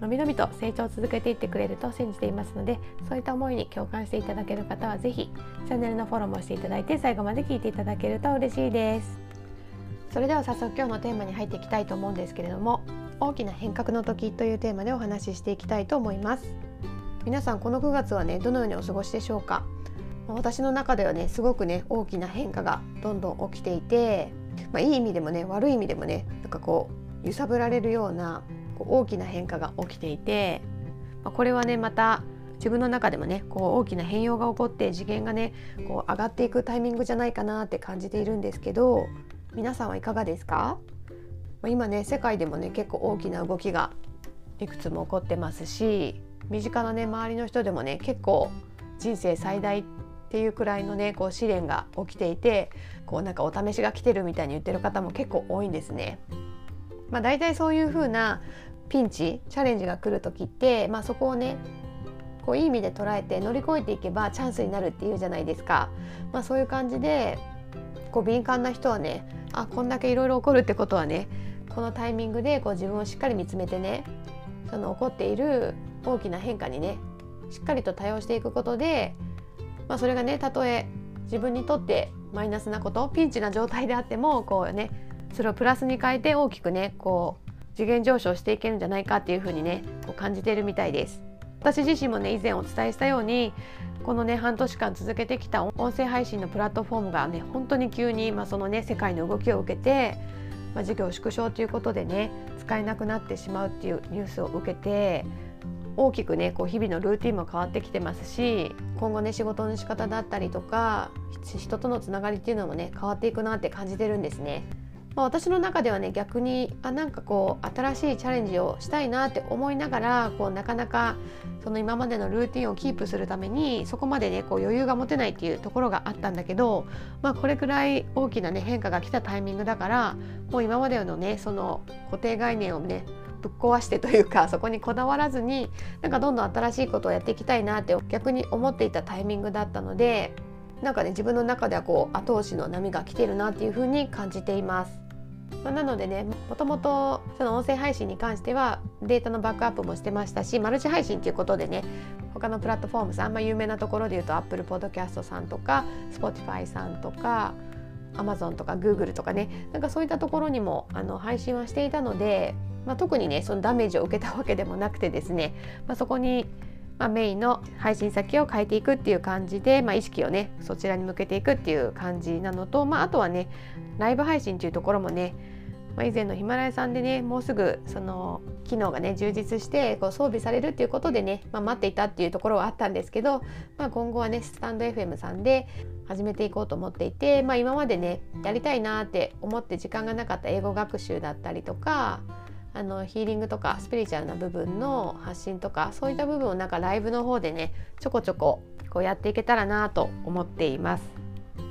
のびのびと成長を続けていってくれると信じていますのでそういった思いに共感していただける方は是非チャンネルのフォローもしていただいて最後まで聞いていただけると嬉しいです。それでは早速今日のテーマに入っていきたいと思うんですけれども大きな変革の時というテーマでお話ししていきたいと思います。皆さんこの9月はねどのようにお過ごしでしょうか？私の中ではねすごくね大きな変化がどんどん起きていて、まあ、いい意味でもね悪い意味でもねなんかこう揺さぶられるようなこう大きな変化が起きていて、これはねまた自分の中でもねこう大きな変容が起こって次元がねこう上がっていくタイミングじゃないかなって感じているんですけど皆さんはいかがですか、今ね世界でもね結構大きな動きがいくつも起こってますし身近なね周りの人でもね結構人生最大っていうくらいのねこう試練が起きていてこうなんかお試しが来てるみたいに言ってる方も結構多いんですね。まあ、大体そういう風なピンチチャレンジが来る時って、まあ、そこをねこういい意味で捉えて乗り越えていけばチャンスになるっていうじゃないですか、まあ、そういう感じでこう敏感な人はねあこんだけいろいろ起こるってことはねこのタイミングでこう自分をしっかり見つめてねその起こっている大きな変化にねしっかりと対応していくことで、まあ、それがねたとえ自分にとってマイナスなことピンチな状態であってもこうねそれをプラスに変えて大きくねこう次元上昇していけるんじゃないかっていうふうにねこう感じているみたいです。私自身もね以前お伝えしたようにこのね半年間続けてきた音声配信のプラットフォームがね本当に急に、まあ、そのね世界の動きを受けて、まあ、事業縮小ということでね使えなくなってしまうっていうニュースを受けて大きくねこう日々のルーティンも変わってきてますし今後ね仕事の仕方だったりとか人とのつながりっていうのもね変わっていくなって感じてるんですね。まあ、私の中ではね逆にあなんかこう新しいチャレンジをしたいなって思いながらこうなかなかその今までのルーティンをキープするためにそこまでねこう余裕が持てないっていうところがあったんだけど、まあ、これくらい大きなね変化が来たタイミングだからもう今までのねその固定概念をねぶっ壊してというか そこにこだわらずになんかどんどん新しいことをやっていきたいなって逆に思っていたタイミングだったのでなんかね自分の中ではこう後押しの波が来てるなっていう風に感じています。まあ、なのでねもともとその音声配信に関してはデータのバックアップもしてましたしマルチ配信ということでね他のプラットフォームさん、まあ、有名なところで言うと Apple Podcast さんとか Spotify さんとか Amazon とか Google とかねなんかそういったところにもあの配信はしていたので、まあ、特にねそのダメージを受けたわけでもなくてですね、まあ、そこにまあ、メインの配信先を変えていくっていう感じで、まあ、意識をねそちらに向けていくっていう感じなのと、まあ、あとはねライブ配信っていうところもね、まあ、以前のヒマラヤさんでねもうすぐその機能がね充実してこう装備されるっていうことでね、まあ、待っていたっていうところはあったんですけど、まあ、今後はねスタンド FM さんで始めていこうと思っていて、まあ、今までねやりたいなって思って時間がなかった英語学習だったりとかあのヒーリングとかスピリチュアルな部分の発信とかそういった部分をなんかライブの方でねちょこちょここうやっていけたらなと思っています。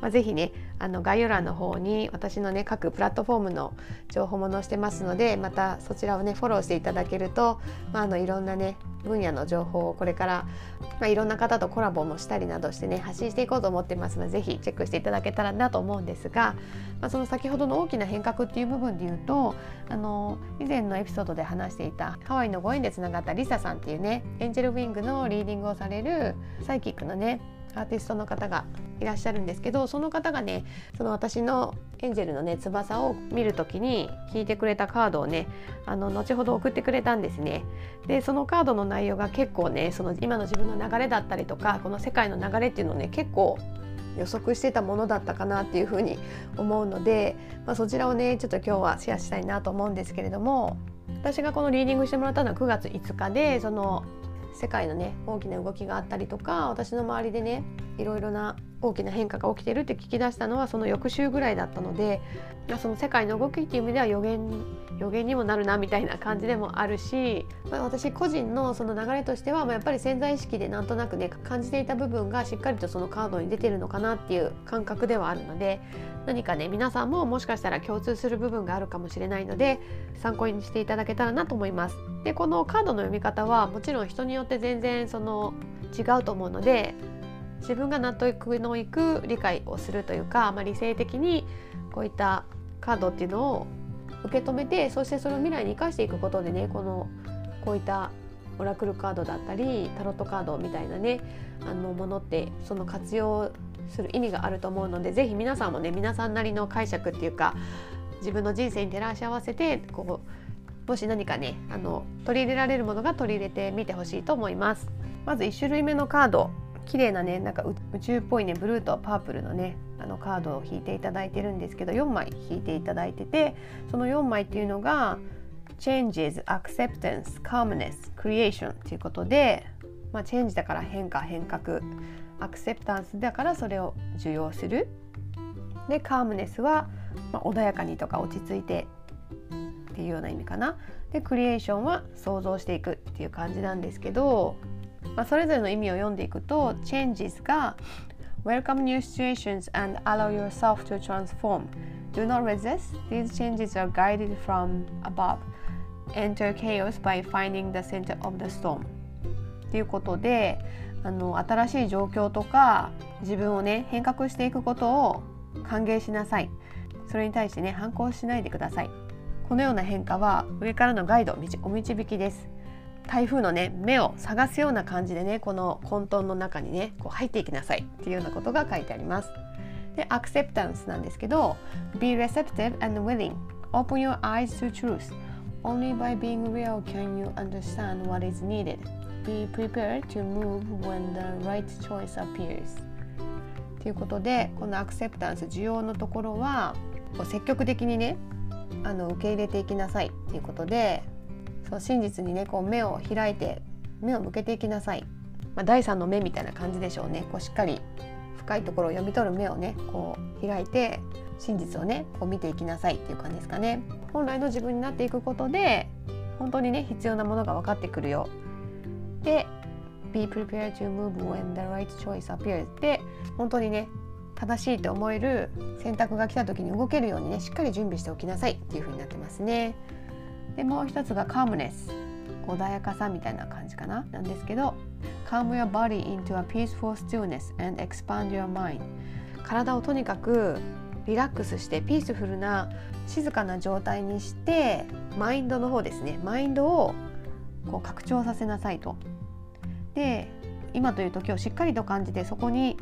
まあ、ぜひねあの概要欄の方に私のね各プラットフォームの情報も載せてますのでまたそちらをねフォローしていただけると、まあ、あのいろんなね分野の情報をこれから、まあ、いろんな方とコラボもしたりなどしてね発信していこうと思ってますのでぜひチェックしていただけたらなと思うんですが、まあ、その先ほどの大きな変革っていう部分で言うとあの以前のエピソードで話していたハワイのご縁でつながったリサさんっていうねエンジェルウィングのリーディングをされるサイキックのねアーティストの方がいらっしゃるんですけどその方がねその私のエンジェルのね翼を見る時に引いてくれたカードをねあの後ほど送ってくれたんですね。でそのカードの内容が結構ねその今の自分の流れだったりとかこの世界の流れっていうのをね結構予測してたものだったかなっていうふうに思うので、まあ、そちらをねちょっと今日はシェアしたいなと思うんですけれども私がこのリーディングしてもらったのは9月5日でその世界のね大きな動きがあったりとか私の周りでねいろいろな大きな変化が起きてるって聞き出したのはその翌週ぐらいだったのでその世界の動きっていう意味では予言予言にもなるなみたいな感じでもあるし、まあ、私個人のその流れとしては、まあ、やっぱり潜在意識でなんとなくね感じていた部分がしっかりとそのカードに出てるのかなっていう感覚ではあるので何かね皆さんももしかしたら共通する部分があるかもしれないので参考にしていただけたらなと思います。でこのカードの読み方はもちろん人によって全然その違うと思うので自分が納得のいく理解をするというか、まあ、理性的にこういったカードっていうのを受け止めてそしてそれを未来に生かしていくことでねこのこういったオラクルカードだったりタロットカードみたいなねあのものってその活用する意味があると思うので是非皆さんもね皆さんなりの解釈っていうか自分の人生に照らし合わせてこうもし何かねあの取り入れられるものが取り入れてみてほしいと思います。まず1種類目のカード綺麗なねなんか宇宙っぽいねブルーとパープルのねあのカードを引いていただいてるんですけど4枚引いていただいててその4枚っていうのが Changes, Acceptance, Calmness, Creation ということで、まあ、チェンジだから変化変革アクセプタンスだからそれを受容する。でカームネスは、まあ、穏やかにとか落ち着いてっていうような意味かな。でクリエーションは想像していくっていう感じなんですけどまあ、それぞれの意味を読んでいくと changes が Welcome new situations and allow yourself to transform. Do not resist. These changes are guided from above. Enter chaos by finding the center of the storm. ということであの新しい状況とか自分をね変革していくことを歓迎しなさい。それに対してね反抗しないでください。このような変化は上からのガイドお導きです。台風のね目を探すような感じでねこの混沌の中にねこう入っていきなさいっていうようなことが書いてあります。でアクセプタンスなんですけど Be receptive and willing Open your eyes to truth Only by being real can you understand what is needed Be prepared to move when the right choice appears ということでこのアクセプタンス需要のところはこう積極的にねあの受け入れていきなさいっていうことでそう真実にねこう目を開いて目を向けていきなさい、まあ、第三の目みたいな感じでしょうね。こうしっかり深いところを読み取る目をねこう開いて真実をねこう見ていきなさいっていう感じですかね。本来の自分になっていくことで本当にね必要なものが分かってくるよ。で Be prepared to move when the right choice appears で本当にね正しいと思える選択が来た時に動けるようにねしっかり準備しておきなさいっていう風になってますね。でもう一つがカームネス穏やかさみたいな感じかななんですけど Calm your body into a peaceful stillness and expand your mind 体をとにかくリラックスしてピースフルな静かな状態にしてマインドの方ですねマインドをこう拡張させなさいと。で今という時をしっかりと感じてそこに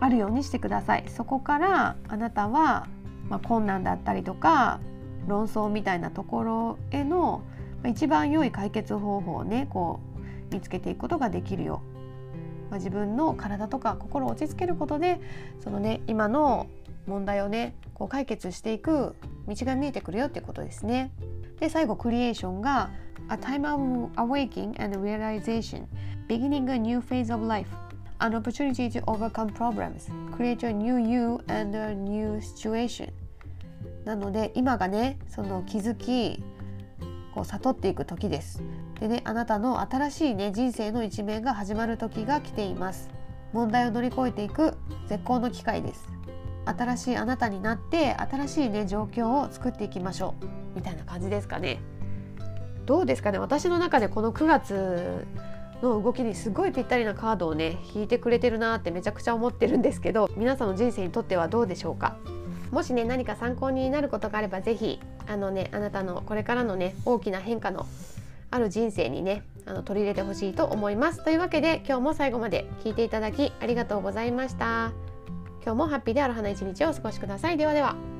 あるようにしてください。そこからあなたは、まあ、困難だったりとか論争みたいなところへの一番良い解決方法をねこう見つけていくことができるよ。まあ、自分の体とか心を落ち着けることでそのね今の問題をねこう解決していく道が見えてくるよっていうことですね。で最後クリエーションが A time of awakening and realization beginning a new phase of life an opportunity to overcome problems create a new you and a new situation なので今がねその気づきこう悟っていく時です。でねあなたの新しいね人生の一面が始まる時が来ています。問題を乗り越えていく絶好の機会です。新しいあなたになって新しいね状況を作っていきましょうみたいな感じですかね。どうですかね私の中でこの9月の動きにすごいぴったりなカードをね引いてくれてるなってめちゃくちゃ思ってるんですけど皆さんの人生にとってはどうでしょうかもしね何か参考になることがあれば是非あのねあなたのこれからのね大きな変化のある人生にねあの取り入れてほしいと思います。というわけで今日も最後まで聞いていただきありがとうございました。今日もハッピーである花一日をお過ごしください。ではでは。